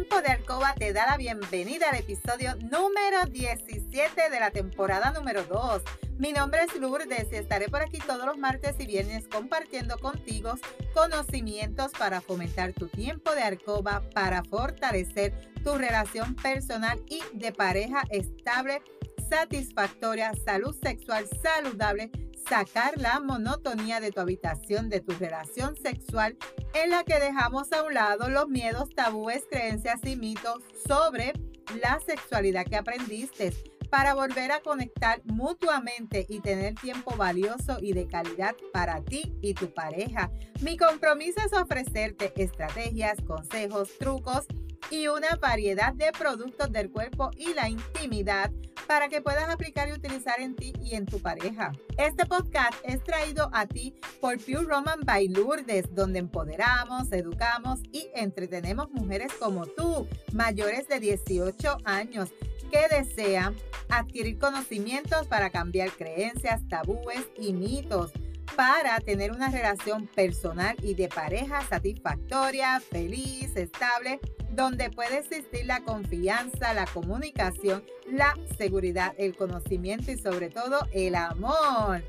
Tiempo de Alcoba te da la bienvenida al episodio número 17 de la temporada número 2. Mi nombre es Lourdes y estaré por aquí todos los martes y viernes compartiendo contigo conocimientos para fomentar tu tiempo de alcoba, para fortalecer tu relación personal y de pareja estable, satisfactoria, salud sexual saludable sacar la monotonía de tu habitación, de tu relación sexual, en la que dejamos a un lado los miedos, tabúes, creencias y mitos sobre la sexualidad que aprendiste para volver a conectar mutuamente y tener tiempo valioso y de calidad para ti y tu pareja. Mi compromiso es ofrecerte estrategias, consejos, trucos y una variedad de productos del cuerpo y la intimidad para que puedas aplicar y utilizar en ti y en tu pareja. Este podcast es traído a ti por Pure Roman by Lourdes, donde empoderamos, educamos y entretenemos mujeres como tú, mayores de 18 años, que desean adquirir conocimientos para cambiar creencias, tabúes y mitos para tener una relación personal y de pareja satisfactoria, feliz, estable donde puede existir la confianza, la comunicación, la seguridad, el conocimiento y sobre todo el amor.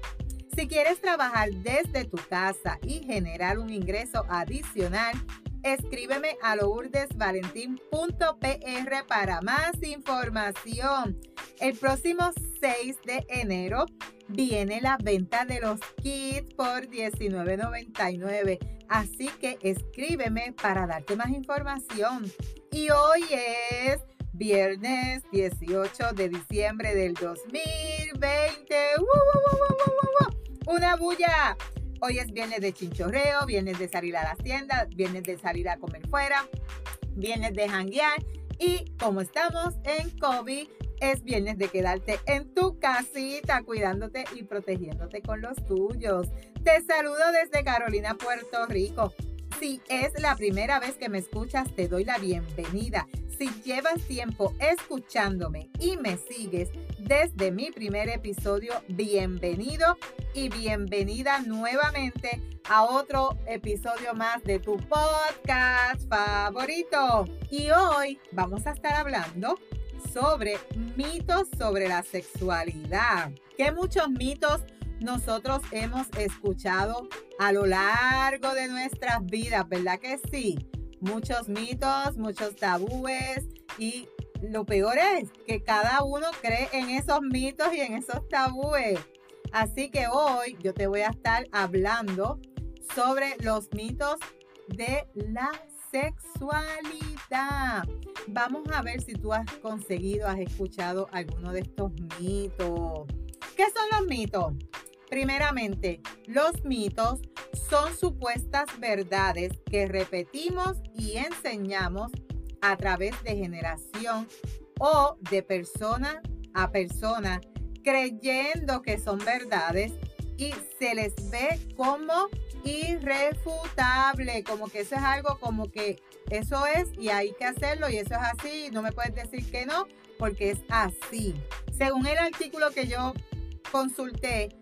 Si quieres trabajar desde tu casa y generar un ingreso adicional, escríbeme a lourdesvalentín.pr para más información. El próximo 6 de enero viene la venta de los kits por $19.99. Así que escríbeme para darte más información. Y hoy es viernes 18 de diciembre del 2020. ¡Una bulla! Hoy es viernes de chinchorreo, viernes de salir a las tiendas, viernes de salir a comer fuera, viernes de janguear. Y como estamos en COVID, es viernes de quedarte en tu casita cuidándote y protegiéndote con los tuyos. Te saludo desde Carolina, Puerto Rico. Si es la primera vez que me escuchas, te doy la bienvenida. Si llevas tiempo escuchándome y me sigues desde mi primer episodio, bienvenido y bienvenida nuevamente a otro episodio más de tu podcast favorito. Y hoy vamos a estar hablando sobre mitos sobre la sexualidad. Que muchos mitos nosotros hemos escuchado a lo largo de nuestras vidas, ¿verdad que sí? Muchos mitos, muchos tabúes y lo peor es que cada uno cree en esos mitos y en esos tabúes. Así que hoy yo te voy a estar hablando sobre los mitos de la sexualidad. Vamos a ver si tú has conseguido, has escuchado alguno de estos mitos. ¿Qué son los mitos? Primeramente, los mitos son supuestas verdades que repetimos y enseñamos a través de generación o de persona a persona, creyendo que son verdades y se les ve como irrefutable, como que eso es algo como que eso es y hay que hacerlo y eso es así, no me puedes decir que no, porque es así. Según el artículo que yo consulté,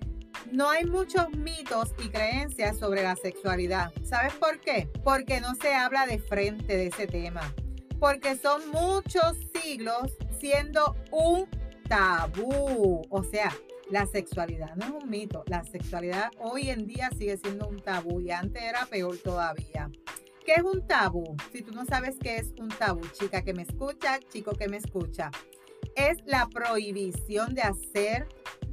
no hay muchos mitos y creencias sobre la sexualidad. ¿Sabes por qué? Porque no se habla de frente de ese tema. Porque son muchos siglos siendo un tabú. O sea, la sexualidad no es un mito. La sexualidad hoy en día sigue siendo un tabú y antes era peor todavía. ¿Qué es un tabú? Si tú no sabes qué es un tabú, chica que me escucha, chico que me escucha, es la prohibición de hacer,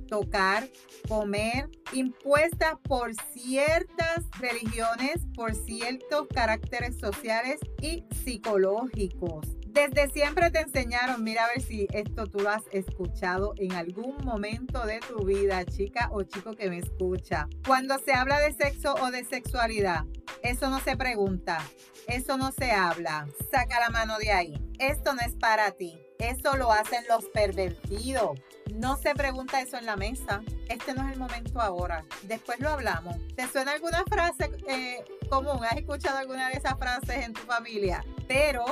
tocar, comer, impuesta por ciertas religiones, por ciertos caracteres sociales y psicológicos. Desde siempre te enseñaron, mira a ver si esto tú lo has escuchado en algún momento de tu vida, chica o chico que me escucha. Cuando se habla de sexo o de sexualidad, eso no se pregunta, eso no se habla. Saca la mano de ahí. Esto no es para ti. Eso lo hacen los pervertidos. No se pregunta eso en la mesa. Este no es el momento ahora. Después lo hablamos. ¿Te suena alguna frase eh, común? ¿Has escuchado alguna de esas frases en tu familia? Pero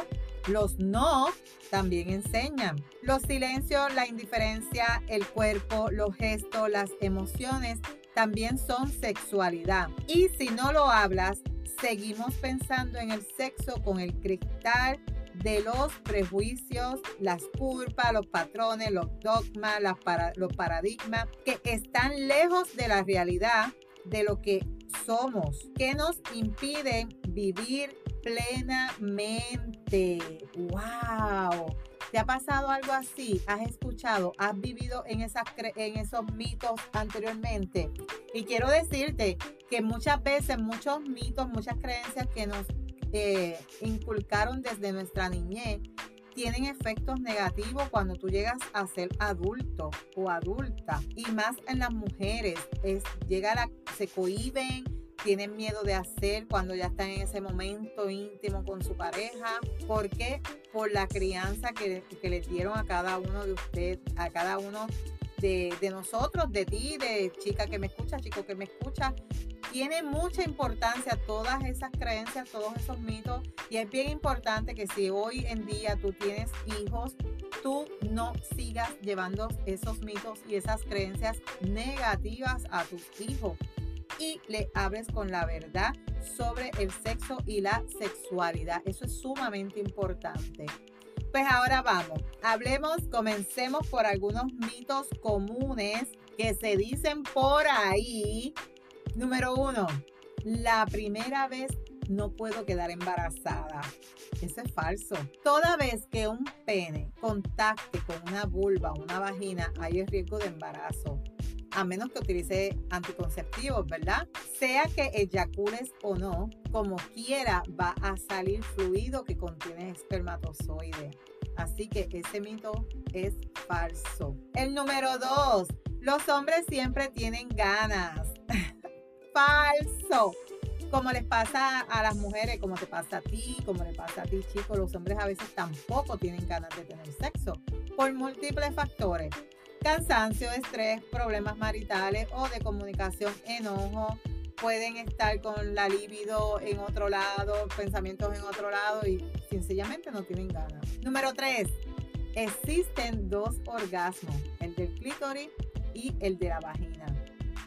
los no también enseñan. Los silencios, la indiferencia, el cuerpo, los gestos, las emociones también son sexualidad. Y si no lo hablas, seguimos pensando en el sexo con el cristal de los prejuicios, las culpas, los patrones, los dogmas, los paradigmas que están lejos de la realidad de lo que somos, que nos impiden vivir plenamente. ¡Wow! ¿Te ha pasado algo así? ¿Has escuchado? ¿Has vivido en, esas en esos mitos anteriormente? Y quiero decirte que muchas veces muchos mitos, muchas creencias que nos eh, inculcaron desde nuestra niñez tienen efectos negativos cuando tú llegas a ser adulto o adulta y más en las mujeres es llega la, se cohiben tienen miedo de hacer cuando ya están en ese momento íntimo con su pareja. ¿Por qué? Por la crianza que, que dieron a cada uno de ustedes, a cada uno de, de, nosotros, de ti, de chica que me escucha, chico que me escucha. Tiene mucha importancia todas esas creencias, todos esos mitos. Y es bien importante que si hoy en día tú tienes hijos, tú no sigas llevando esos mitos y esas creencias negativas a tus hijos y le hables con la verdad sobre el sexo y la sexualidad. Eso es sumamente importante. Pues ahora vamos, hablemos, comencemos por algunos mitos comunes que se dicen por ahí. Número uno, la primera vez no puedo quedar embarazada. Eso es falso. Toda vez que un pene contacte con una vulva o una vagina, hay el riesgo de embarazo a menos que utilice anticonceptivos, ¿verdad? Sea que eyacules o no, como quiera va a salir fluido que contiene espermatozoide. Así que ese mito es falso. El número dos, los hombres siempre tienen ganas. falso. Como les pasa a las mujeres, como te pasa a ti, como le pasa a ti, chicos, los hombres a veces tampoco tienen ganas de tener sexo por múltiples factores cansancio, estrés, problemas maritales o de comunicación, enojo. Pueden estar con la libido en otro lado, pensamientos en otro lado y sencillamente no tienen ganas. Número 3. Existen dos orgasmos, el del clítoris y el de la vagina.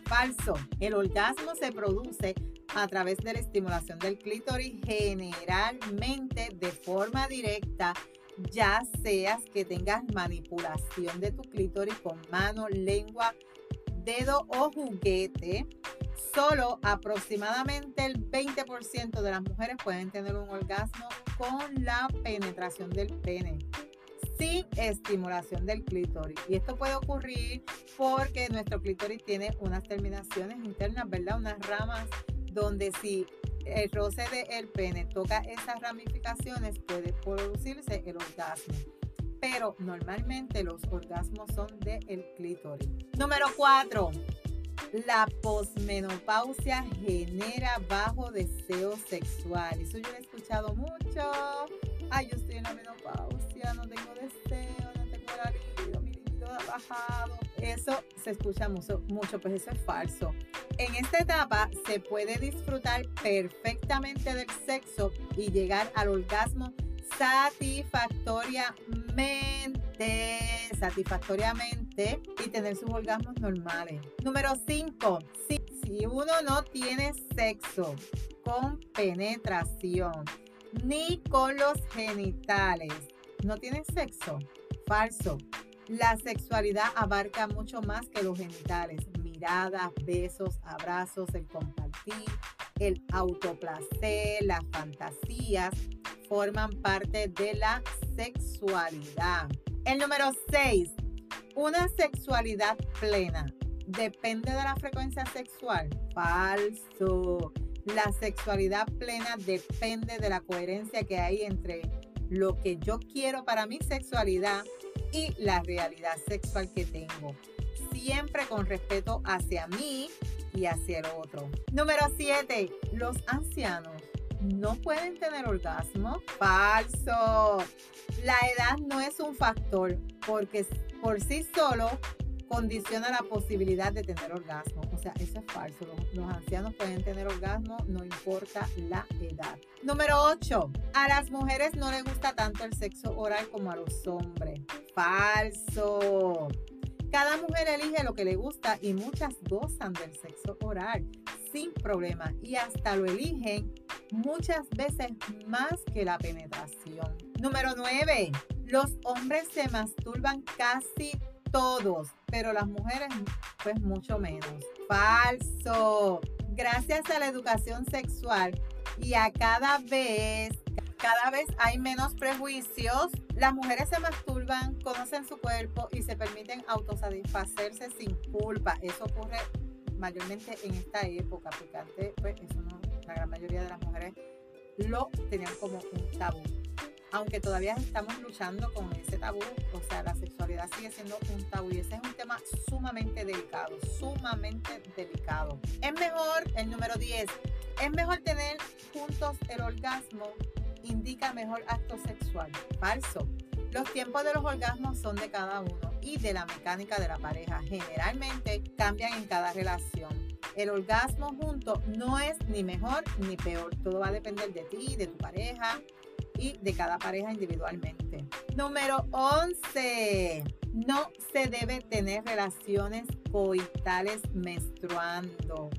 Falso. El orgasmo se produce a través de la estimulación del clítoris generalmente de forma directa ya seas que tengas manipulación de tu clítoris con mano, lengua, dedo o juguete, solo aproximadamente el 20% de las mujeres pueden tener un orgasmo con la penetración del pene sin estimulación del clítoris. Y esto puede ocurrir porque nuestro clítoris tiene unas terminaciones internas, ¿verdad? Unas ramas donde si el roce del pene toca esas ramificaciones, puede producirse el orgasmo. Pero normalmente los orgasmos son del el clítoris. Número 4. La posmenopausia genera bajo deseo sexual. Eso yo lo he escuchado mucho. Ay, yo estoy en la menopausia, no tengo deseo, no tengo la libido, mi libido ha bajado. Eso se escucha mucho, mucho, pues eso es falso. En esta etapa se puede disfrutar perfectamente del sexo y llegar al orgasmo satisfactoriamente, satisfactoriamente y tener sus orgasmos normales. Número 5. Si, si uno no tiene sexo con penetración ni con los genitales, no tiene sexo. Falso. La sexualidad abarca mucho más que los genitales miradas, besos, abrazos, el compartir, el autoplacer, las fantasías, forman parte de la sexualidad. El número 6, una sexualidad plena. ¿Depende de la frecuencia sexual? Falso. La sexualidad plena depende de la coherencia que hay entre lo que yo quiero para mi sexualidad y la realidad sexual que tengo siempre con respeto hacia mí y hacia el otro. Número 7. Los ancianos no pueden tener orgasmo. Falso. La edad no es un factor porque por sí solo condiciona la posibilidad de tener orgasmo. O sea, eso es falso. Los, ancianos pueden tener orgasmo, no importa la edad. Número 8. A las mujeres no les gusta tanto el sexo oral como a los hombres. Falso. Cada mujer elige lo que le gusta y muchas gozan del sexo oral sin problema y hasta lo eligen muchas veces más que la penetración. Número 9. Los hombres se masturban casi todos, pero las mujeres pues mucho menos. Falso. Gracias a la educación sexual y a cada vez, cada vez hay menos prejuicios, las mujeres se masturban, conocen su cuerpo y se permiten autosatisfacerse sin culpa. Eso ocurre mayormente en esta época, porque antes pues, eso no, la gran mayoría de las mujeres lo tenían como un tabú aunque todavía estamos luchando con ese tabú, o sea, la sexualidad sigue siendo un tabú y ese es un tema sumamente delicado, sumamente delicado. Es mejor, el número 10, es mejor tener juntos el orgasmo, indica mejor acto sexual. Falso. Los tiempos de los orgasmos son de cada uno y de la mecánica de la pareja. Generalmente cambian en cada relación. El orgasmo junto no es ni mejor ni peor. Todo va a depender de ti, de tu pareja, y de cada pareja individualmente. Número 11. No se debe tener relaciones coitales menstruando.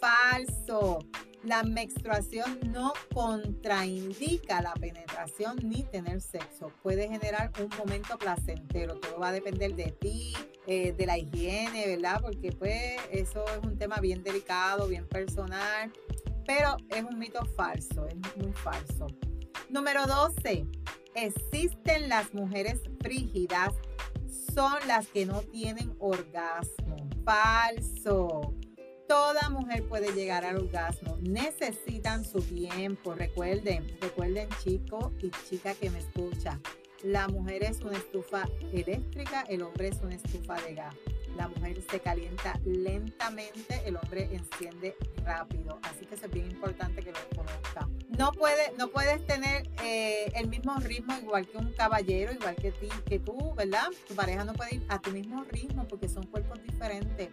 Falso. La menstruación no contraindica la penetración ni tener sexo. Puede generar un momento placentero. Todo va a depender de ti, eh, de la higiene, ¿verdad? Porque pues eso es un tema bien delicado, bien personal. Pero es un mito falso, es muy falso. Número 12. Existen las mujeres frígidas, son las que no tienen orgasmo. Falso. Toda mujer puede llegar al orgasmo. Necesitan su tiempo. Recuerden, recuerden chico y chica que me escucha. La mujer es una estufa eléctrica, el hombre es una estufa de gas la mujer se calienta lentamente, el hombre enciende rápido. Así que eso es bien importante que lo conozca. No, puede, no puedes tener eh, el mismo ritmo igual que un caballero, igual que, ti, que tú, ¿verdad? Tu pareja no puede ir a tu mismo ritmo porque son cuerpos diferentes.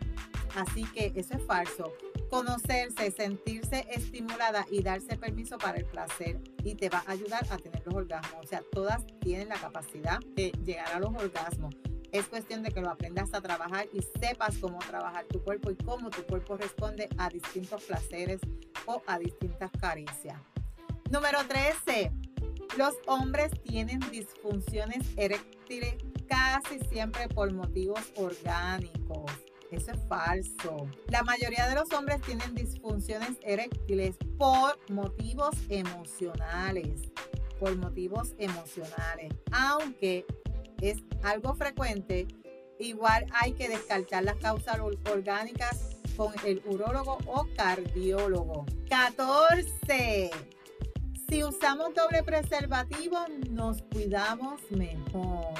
Así que eso es falso. Conocerse, sentirse estimulada y darse permiso para el placer y te va a ayudar a tener los orgasmos. O sea, todas tienen la capacidad de llegar a los orgasmos. Es cuestión de que lo aprendas a trabajar y sepas cómo trabajar tu cuerpo y cómo tu cuerpo responde a distintos placeres o a distintas caricias. Número 13. Los hombres tienen disfunciones eréctiles casi siempre por motivos orgánicos. Eso es falso. La mayoría de los hombres tienen disfunciones eréctiles por motivos emocionales. Por motivos emocionales. Aunque es algo frecuente, igual hay que descartar las causas orgánicas con el urólogo o cardiólogo. 14. Si usamos doble preservativo, nos cuidamos mejor.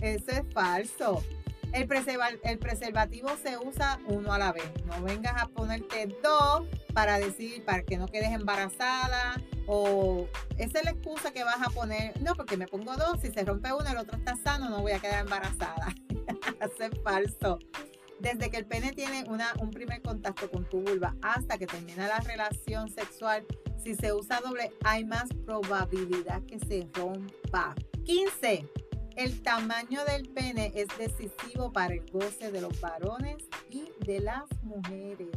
Eso es falso. El, el, preservativo se usa uno a la vez. No vengas a ponerte dos para decir, para que no quedes embarazada o esa es la excusa que vas a poner, no, porque me pongo dos, si se rompe uno, el otro está sano, no voy a quedar embarazada. Eso es falso. Desde que el pene tiene una, un primer contacto con tu vulva hasta que termina la relación sexual, si se usa doble, hay más probabilidad que se rompa. 15. El tamaño del pene es decisivo para el goce de los varones y de las mujeres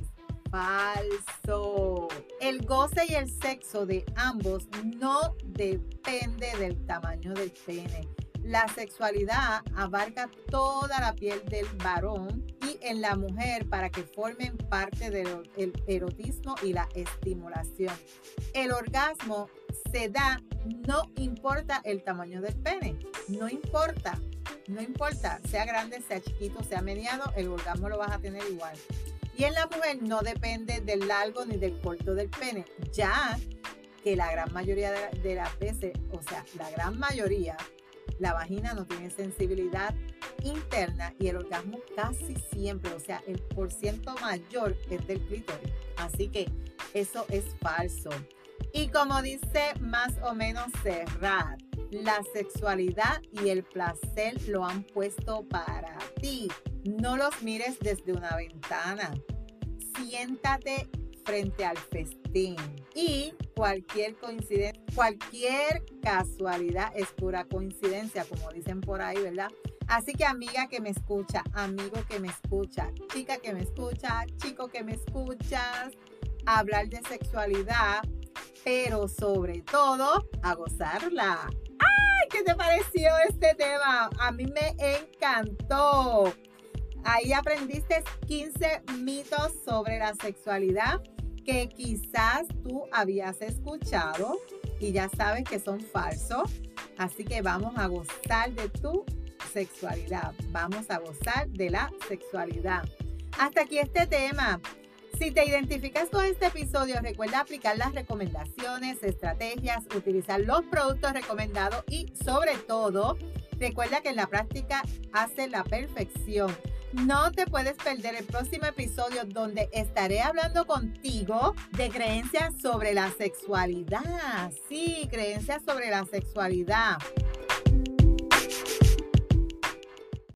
falso. El goce y el sexo de ambos no depende del tamaño del pene. La sexualidad abarca toda la piel del varón y en la mujer para que formen parte del erotismo y la estimulación. El orgasmo se da no importa el tamaño del pene, no importa, no importa, sea grande, sea chiquito, sea mediano, el orgasmo lo vas a tener igual. Y en la mujer no depende del largo ni del corto del pene, ya que la gran mayoría de, las veces, o sea, la gran mayoría, la vagina no tiene sensibilidad interna y el orgasmo casi siempre, o sea, el porciento mayor es del clítoris. Así que eso es falso. Y como dice más o menos Serrat, la sexualidad y el placer lo han puesto para ti. No los mires desde una ventana. Siéntate frente al festín. Y cualquier coincidencia, cualquier casualidad es pura coincidencia, como dicen por ahí, ¿verdad? Así que amiga que me escucha, amigo que me escucha, chica que me escucha, chico que me escuchas, hablar de sexualidad, pero sobre todo a gozarla. ¡Ah! te pareció este tema? A mí me encantó. Ahí aprendiste 15 mitos sobre la sexualidad que quizás tú habías escuchado y ya sabes que son falsos. Así que vamos a gozar de tu sexualidad. Vamos a gozar de la sexualidad. Hasta aquí este tema. Si te identificas con este episodio, recuerda aplicar las recomendaciones, estrategias, utilizar los productos recomendados y sobre todo, recuerda que en la práctica hace la perfección. No te puedes perder el próximo episodio donde estaré hablando contigo de creencias sobre la sexualidad. Sí, creencias sobre la sexualidad.